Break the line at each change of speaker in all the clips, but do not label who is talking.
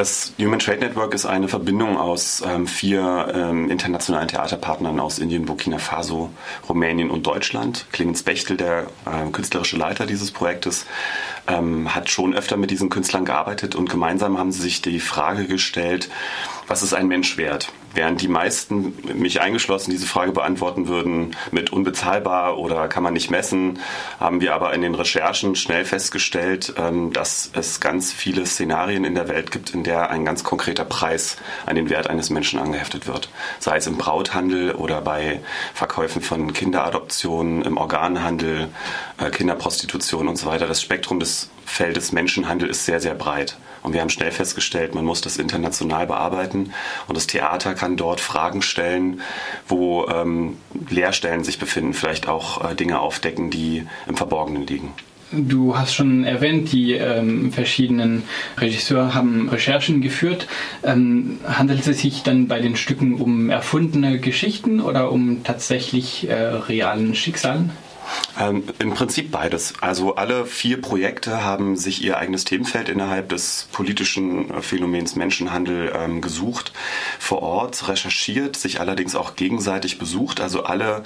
Das Human Trade Network ist eine Verbindung aus ähm, vier ähm, internationalen Theaterpartnern aus Indien, Burkina Faso, Rumänien und Deutschland. Clemens Bechtel, der äh, künstlerische Leiter dieses Projektes, ähm, hat schon öfter mit diesen Künstlern gearbeitet und gemeinsam haben sie sich die Frage gestellt, was ist ein Mensch wert? Während die meisten, mich eingeschlossen, diese Frage beantworten würden mit unbezahlbar oder kann man nicht messen, haben wir aber in den Recherchen schnell festgestellt, ähm, dass es ganz viele Szenarien in der Welt gibt, in der ein ganz konkreter Preis an den Wert eines Menschen angeheftet wird. Sei es im Brauthandel oder bei Verkäufen von Kinderadoptionen, im Organhandel, äh, Kinderprostitution und so weiter. Das Spektrum des Feldes Menschenhandel ist sehr, sehr breit. Und wir haben schnell festgestellt, man muss das international bearbeiten. Und das Theater kann dort Fragen stellen, wo ähm, Leerstellen sich befinden, vielleicht auch äh, Dinge aufdecken, die im Verborgenen liegen.
Du hast schon erwähnt, die ähm, verschiedenen Regisseure haben Recherchen geführt. Ähm, handelt es sich dann bei den Stücken um erfundene Geschichten oder um tatsächlich äh, realen Schicksalen?
Ähm, Im Prinzip beides. Also alle vier Projekte haben sich ihr eigenes Themenfeld innerhalb des politischen äh, Phänomens Menschenhandel ähm, gesucht, vor Ort recherchiert, sich allerdings auch gegenseitig besucht. Also alle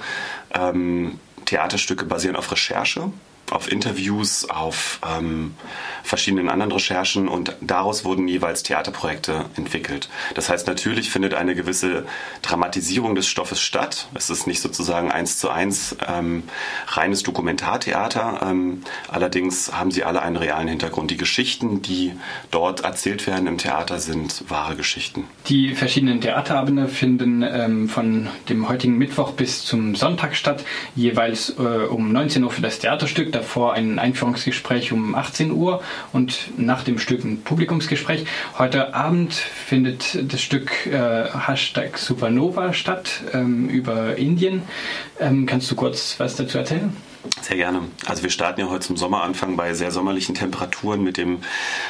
ähm, Theaterstücke basieren auf Recherche auf Interviews, auf ähm, verschiedenen anderen Recherchen und daraus wurden jeweils Theaterprojekte entwickelt. Das heißt, natürlich findet eine gewisse Dramatisierung des Stoffes statt. Es ist nicht sozusagen eins zu eins ähm, reines Dokumentartheater. Ähm, allerdings haben sie alle einen realen Hintergrund. Die Geschichten, die dort erzählt werden im Theater, sind wahre Geschichten.
Die verschiedenen Theaterabende finden ähm, von dem heutigen Mittwoch bis zum Sonntag statt, jeweils äh, um 19 Uhr für das Theaterstück davor ein Einführungsgespräch um 18 Uhr und nach dem Stück ein Publikumsgespräch. Heute Abend findet das Stück äh, Hashtag Supernova statt ähm, über Indien. Ähm, kannst du kurz was dazu erzählen?
Sehr gerne. Also wir starten ja heute zum Sommeranfang bei sehr sommerlichen Temperaturen mit dem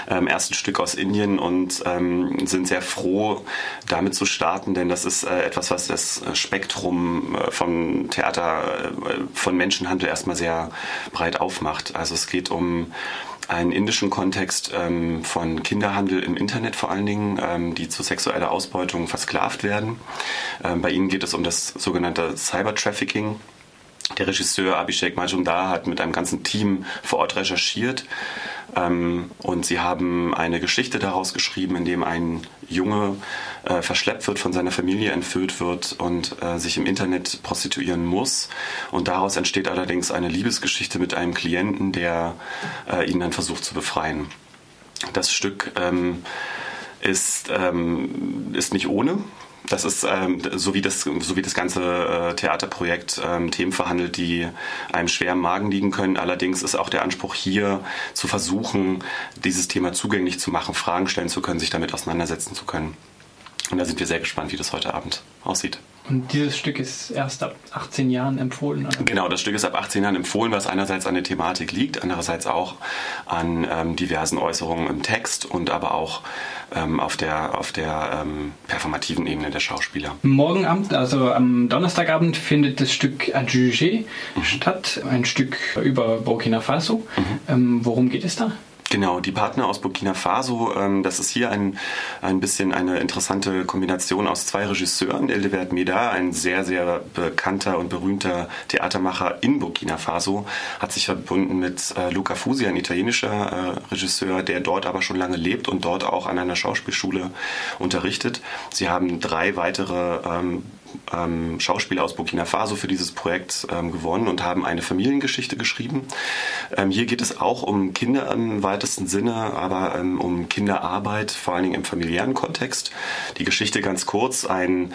ähm, ersten Stück aus Indien und ähm, sind sehr froh, damit zu starten, denn das ist äh, etwas, was das Spektrum äh, vom Theater, äh, von Menschenhandel erstmal sehr breit aufmacht. Also es geht um einen indischen Kontext ähm, von Kinderhandel im Internet vor allen Dingen, ähm, die zu sexueller Ausbeutung versklavt werden. Ähm, bei ihnen geht es um das sogenannte Cybertrafficking. Der Regisseur Abhishek Majumdar hat mit einem ganzen Team vor Ort recherchiert ähm, und sie haben eine Geschichte daraus geschrieben, in dem ein Junge äh, verschleppt wird, von seiner Familie entführt wird und äh, sich im Internet prostituieren muss. Und daraus entsteht allerdings eine Liebesgeschichte mit einem Klienten, der äh, ihn dann versucht zu befreien. Das Stück ähm, ist, ähm, ist nicht ohne. Das ist ähm, so, wie das, so wie das ganze äh, Theaterprojekt ähm, Themen verhandelt, die einem schwer im Magen liegen können. Allerdings ist auch der Anspruch hier zu versuchen, dieses Thema zugänglich zu machen, Fragen stellen zu können, sich damit auseinandersetzen zu können. Und da sind wir sehr gespannt, wie das heute Abend aussieht.
Und dieses Stück ist erst ab 18 Jahren empfohlen? Oder?
Genau, das Stück ist ab 18 Jahren empfohlen, was einerseits an der Thematik liegt, andererseits auch an ähm, diversen Äußerungen im Text und aber auch ähm, auf der, auf der ähm, performativen Ebene der Schauspieler.
Morgen Abend, also am Donnerstagabend, findet das Stück Adjugé mhm. statt, ein Stück über Burkina Faso. Mhm. Ähm, worum geht es da?
Genau, die Partner aus Burkina Faso, ähm, das ist hier ein, ein bisschen eine interessante Kombination aus zwei Regisseuren. Eldebert Meda, ein sehr, sehr bekannter und berühmter Theatermacher in Burkina Faso, hat sich verbunden mit äh, Luca Fusi, ein italienischer äh, Regisseur, der dort aber schon lange lebt und dort auch an einer Schauspielschule unterrichtet. Sie haben drei weitere ähm, ähm, Schauspieler aus Burkina Faso für dieses Projekt ähm, gewonnen und haben eine Familiengeschichte geschrieben. Ähm, hier geht es auch um Kinder im weitesten Sinne, aber ähm, um Kinderarbeit, vor allen Dingen im familiären Kontext. Die Geschichte ganz kurz, ein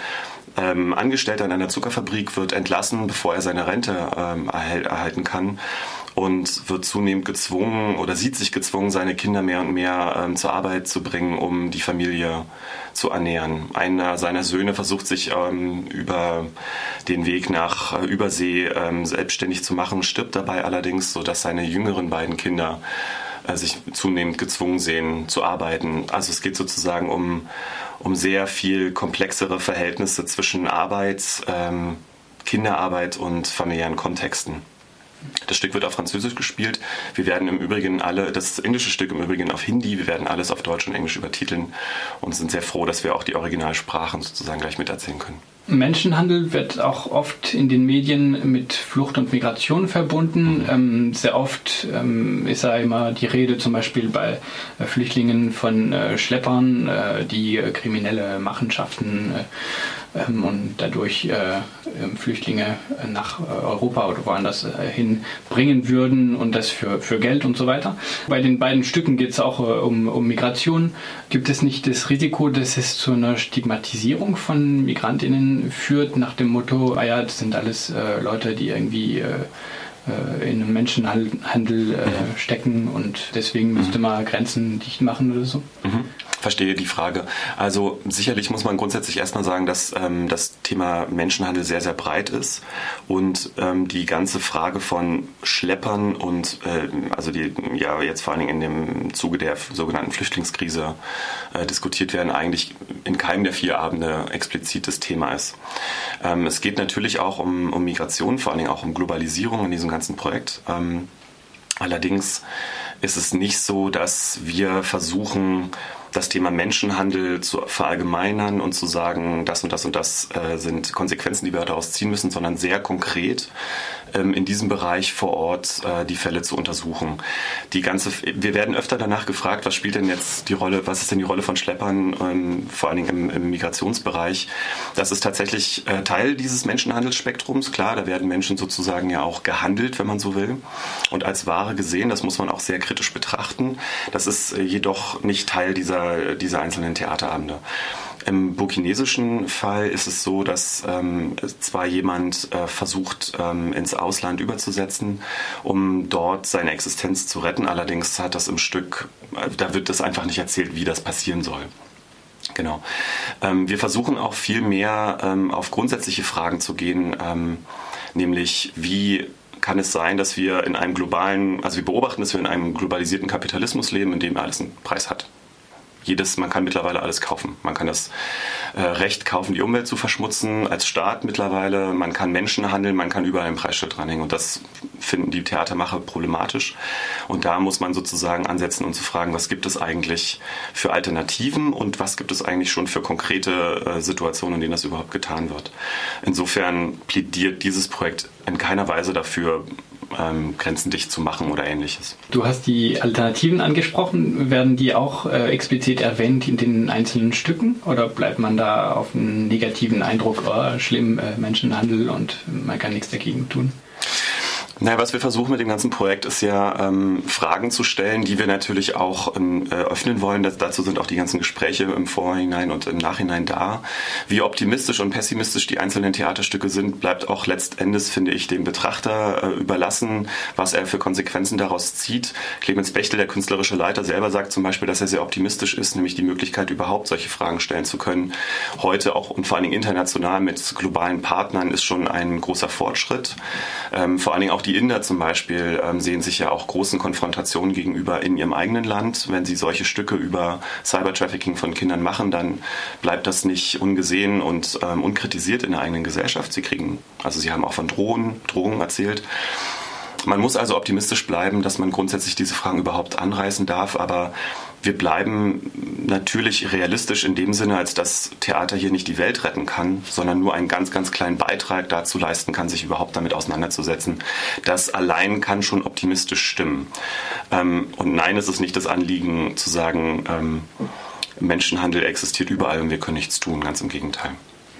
ähm, Angestellter in einer Zuckerfabrik wird entlassen, bevor er seine Rente ähm, erhält, erhalten kann und wird zunehmend gezwungen oder sieht sich gezwungen, seine Kinder mehr und mehr ähm, zur Arbeit zu bringen, um die Familie zu ernähren. Einer seiner Söhne versucht sich ähm, über den Weg nach äh, Übersee ähm, selbstständig zu machen, stirbt dabei allerdings, sodass seine jüngeren beiden Kinder äh, sich zunehmend gezwungen sehen zu arbeiten. Also es geht sozusagen um, um sehr viel komplexere Verhältnisse zwischen Arbeit, ähm, Kinderarbeit und familiären Kontexten. Das Stück wird auf Französisch gespielt. Wir werden im Übrigen alle, das englische Stück im Übrigen auf Hindi, wir werden alles auf Deutsch und Englisch übertiteln und sind sehr froh, dass wir auch die Originalsprachen sozusagen gleich miterzählen können.
Menschenhandel wird auch oft in den Medien mit Flucht und Migration verbunden. Mhm. Ähm, sehr oft ähm, ist da immer die Rede, zum Beispiel bei äh, Flüchtlingen von äh, Schleppern, äh, die kriminelle Machenschaften äh, und dadurch äh, ähm, Flüchtlinge nach äh, Europa oder woanders äh, hin bringen würden und das für, für Geld und so weiter. Bei den beiden Stücken geht es auch um, um Migration. Gibt es nicht das Risiko, dass es zu einer Stigmatisierung von Migrantinnen führt, nach dem Motto, ah ja, das sind alles Leute, die irgendwie in einem Menschenhandel äh, stecken und deswegen müsste mhm. man Grenzen dicht machen oder so?
Mhm verstehe die Frage. Also sicherlich muss man grundsätzlich erstmal sagen, dass ähm, das Thema Menschenhandel sehr, sehr breit ist und ähm, die ganze Frage von Schleppern und äh, also die ja jetzt vor allen Dingen in dem Zuge der sogenannten Flüchtlingskrise äh, diskutiert werden, eigentlich in keinem der vier Abende explizit das Thema ist. Ähm, es geht natürlich auch um, um Migration, vor allen Dingen auch um Globalisierung in diesem ganzen Projekt. Ähm, allerdings ist es nicht so, dass wir versuchen, das Thema Menschenhandel zu verallgemeinern und zu sagen, das und das und das äh, sind Konsequenzen, die wir daraus ziehen müssen, sondern sehr konkret in diesem Bereich vor Ort äh, die Fälle zu untersuchen. Die ganze, wir werden öfter danach gefragt, was spielt denn jetzt die Rolle, was ist denn die Rolle von Schleppern, ähm, vor allen Dingen im, im, Migrationsbereich. Das ist tatsächlich äh, Teil dieses Menschenhandelsspektrums. Klar, da werden Menschen sozusagen ja auch gehandelt, wenn man so will, und als Ware gesehen. Das muss man auch sehr kritisch betrachten. Das ist äh, jedoch nicht Teil dieser, dieser einzelnen Theaterabende. Im burkinesischen Fall ist es so, dass ähm, zwar jemand äh, versucht, ähm, ins Ausland überzusetzen, um dort seine Existenz zu retten, allerdings hat das im Stück, äh, da wird das einfach nicht erzählt, wie das passieren soll. Genau. Ähm, wir versuchen auch viel mehr ähm, auf grundsätzliche Fragen zu gehen, ähm, nämlich wie kann es sein, dass wir in einem globalen, also wir beobachten, dass wir in einem globalisierten Kapitalismus leben, in dem alles einen Preis hat jedes, man kann mittlerweile alles kaufen. Man kann das äh, Recht kaufen, die Umwelt zu verschmutzen, als Staat mittlerweile. Man kann Menschen handeln, man kann überall ein Preisschild dranhängen. Und das finden die Theatermacher problematisch. Und da muss man sozusagen ansetzen und zu fragen, was gibt es eigentlich für Alternativen und was gibt es eigentlich schon für konkrete äh, Situationen, in denen das überhaupt getan wird. Insofern plädiert dieses Projekt in keiner Weise dafür, ähm, Grenzen dicht zu machen oder ähnliches.
Du hast die Alternativen angesprochen. Werden die auch äh, explizit erwähnt in den einzelnen Stücken oder bleibt man da auf einen negativen Eindruck, oh, schlimm, äh, Menschenhandel und man kann nichts dagegen tun?
Naja, was wir versuchen mit dem ganzen Projekt ist ja, ähm, Fragen zu stellen, die wir natürlich auch ähm, äh, öffnen wollen. Das, dazu sind auch die ganzen Gespräche im Vorhinein und im Nachhinein da. Wie optimistisch und pessimistisch die einzelnen Theaterstücke sind, bleibt auch letztendlich, finde ich, dem Betrachter äh, überlassen, was er für Konsequenzen daraus zieht. Clemens Bechtel, der künstlerische Leiter, selber sagt zum Beispiel, dass er sehr optimistisch ist, nämlich die Möglichkeit, überhaupt solche Fragen stellen zu können. Heute auch und vor allen Dingen international mit globalen Partnern ist schon ein großer Fortschritt. Ähm, vor allen Dingen auch die die Inder zum Beispiel ähm, sehen sich ja auch großen Konfrontationen gegenüber in ihrem eigenen Land. Wenn sie solche Stücke über Cybertrafficking von Kindern machen, dann bleibt das nicht ungesehen und ähm, unkritisiert in der eigenen Gesellschaft. Sie kriegen, also sie haben auch von Drohungen, Drohungen erzählt. Man muss also optimistisch bleiben, dass man grundsätzlich diese Fragen überhaupt anreißen darf, aber wir bleiben natürlich realistisch in dem Sinne, als dass Theater hier nicht die Welt retten kann, sondern nur einen ganz, ganz kleinen Beitrag dazu leisten kann, sich überhaupt damit auseinanderzusetzen. Das allein kann schon optimistisch stimmen. Ähm, und nein, es ist nicht das Anliegen zu sagen, ähm, Menschenhandel existiert überall und wir können nichts tun, ganz im Gegenteil.